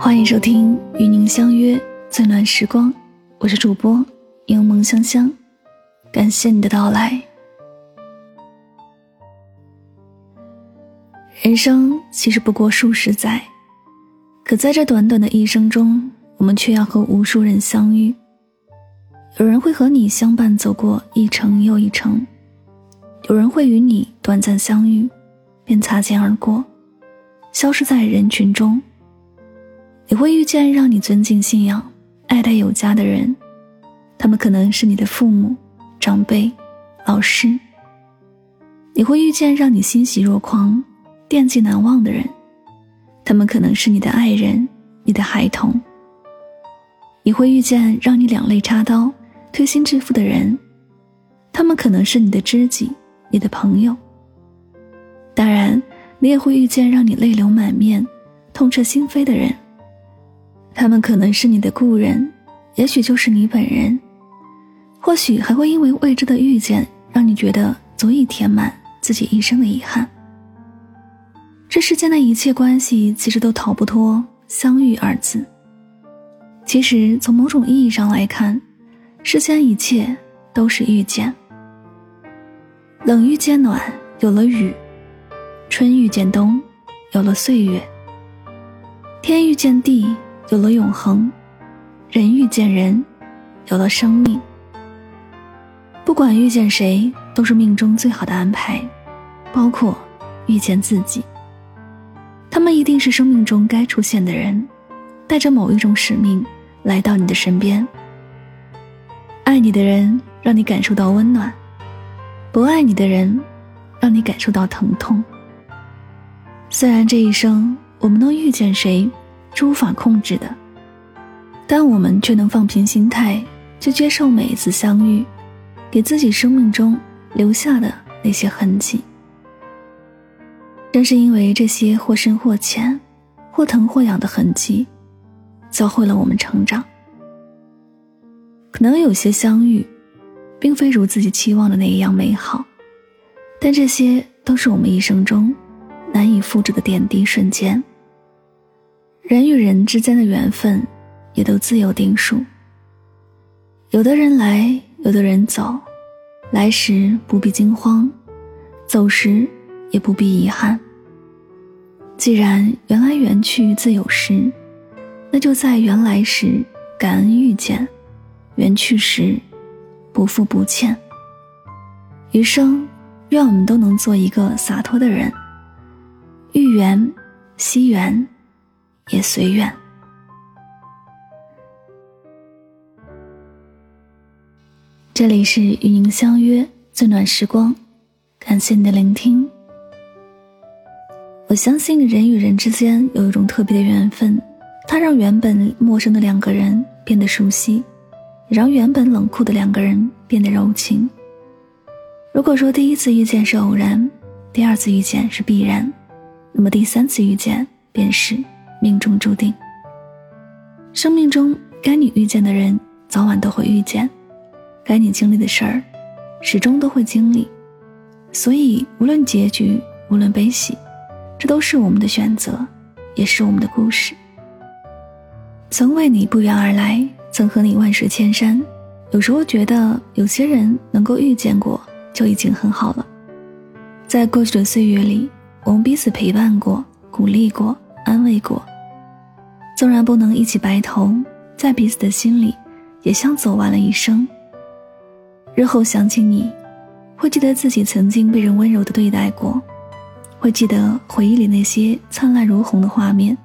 欢迎收听与您相约最暖时光，我是主播柠檬香香，感谢你的到来。人生其实不过数十载，可在这短短的一生中，我们却要和无数人相遇。有人会和你相伴走过一程又一程，有人会与你短暂相遇，便擦肩而过，消失在人群中。你会遇见让你尊敬、信仰、爱戴有加的人，他们可能是你的父母、长辈、老师。你会遇见让你欣喜若狂、惦记难忘的人，他们可能是你的爱人、你的孩童。你会遇见让你两肋插刀。推心置腹的人，他们可能是你的知己、你的朋友。当然，你也会遇见让你泪流满面、痛彻心扉的人，他们可能是你的故人，也许就是你本人。或许还会因为未知的遇见，让你觉得足以填满自己一生的遗憾。这世间的一切关系，其实都逃不脱“相遇”二字。其实，从某种意义上来看，世间一切都是遇见，冷遇见暖，有了雨；春遇见冬，有了岁月；天遇见地，有了永恒；人遇见人，有了生命。不管遇见谁，都是命中最好的安排，包括遇见自己。他们一定是生命中该出现的人，带着某一种使命来到你的身边。爱你的人让你感受到温暖，不爱你的人让你感受到疼痛。虽然这一生我们能遇见谁是无法控制的，但我们却能放平心态去接受每一次相遇，给自己生命中留下的那些痕迹。正是因为这些或深或浅、或疼或痒的痕迹，教会了我们成长。可能有些相遇，并非如自己期望的那一样美好，但这些都是我们一生中难以复制的点滴瞬间。人与人之间的缘分，也都自有定数。有的人来，有的人走，来时不必惊慌，走时也不必遗憾。既然缘来缘去自有时，那就在缘来时感恩遇见。缘去时，不负不欠。余生，愿我们都能做一个洒脱的人。遇缘，惜缘，也随缘。这里是与您相约最暖时光，感谢你的聆听。我相信人与人之间有一种特别的缘分，它让原本陌生的两个人变得熟悉。也让原本冷酷的两个人变得柔情。如果说第一次遇见是偶然，第二次遇见是必然，那么第三次遇见便是命中注定。生命中该你遇见的人，早晚都会遇见；该你经历的事儿，始终都会经历。所以，无论结局，无论悲喜，这都是我们的选择，也是我们的故事。曾为你不远而来。曾和你万水千山，有时候觉得有些人能够遇见过就已经很好了。在过去的岁月里，我们彼此陪伴过、鼓励过、安慰过。纵然不能一起白头，在彼此的心里，也像走完了一生。日后想起你，会记得自己曾经被人温柔的对待过，会记得回忆里那些灿烂如虹的画面，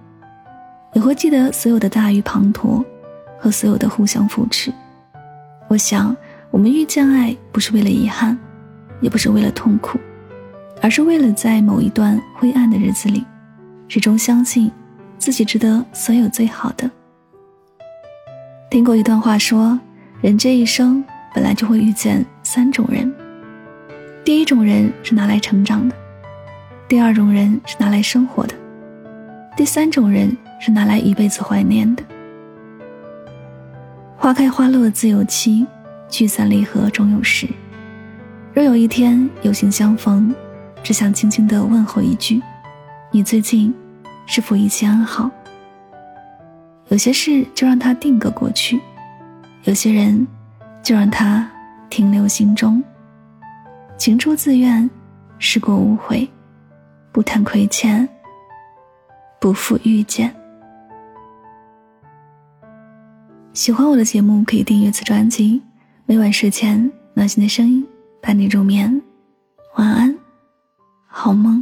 也会记得所有的大雨滂沱。和所有的互相扶持，我想，我们遇见爱不是为了遗憾，也不是为了痛苦，而是为了在某一段灰暗的日子里，始终相信自己值得所有最好的。听过一段话说，人这一生本来就会遇见三种人，第一种人是拿来成长的，第二种人是拿来生活的，第三种人是拿来一辈子怀念的。花开花落自有期，聚散离合终有时。若有一天有幸相逢，只想轻轻的问候一句：“你最近是否一切安好？有些事就让它定格过去，有些人就让它停留心中。情出自愿，事过无悔，不谈亏欠，不负遇见。喜欢我的节目，可以订阅此专辑。每晚睡前，暖心的声音伴你入眠。好吗？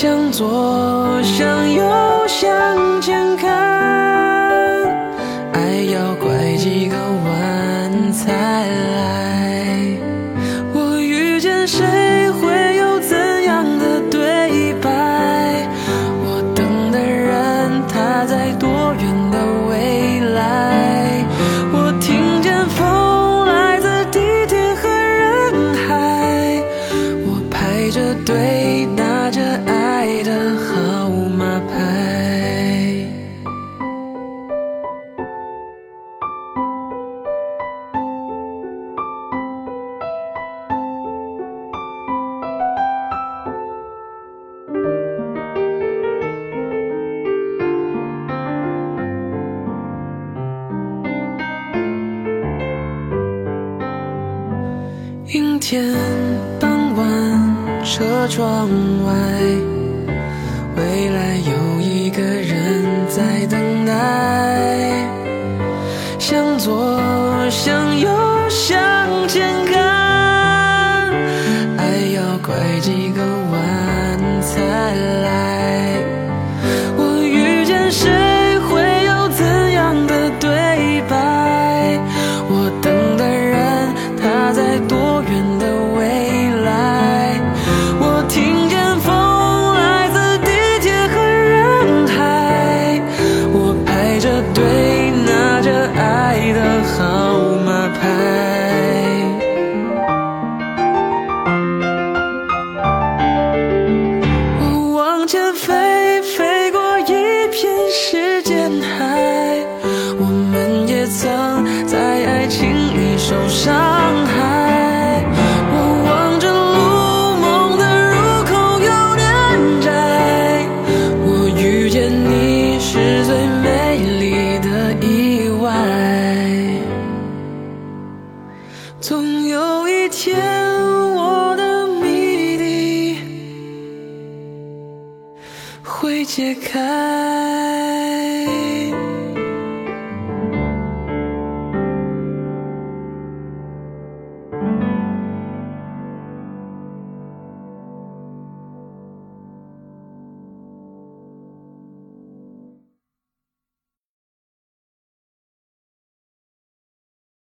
向左，向右，天傍晚。车窗外，未来有一个人在等待。向左，向右，向前看，爱要拐几个弯谜底会解开。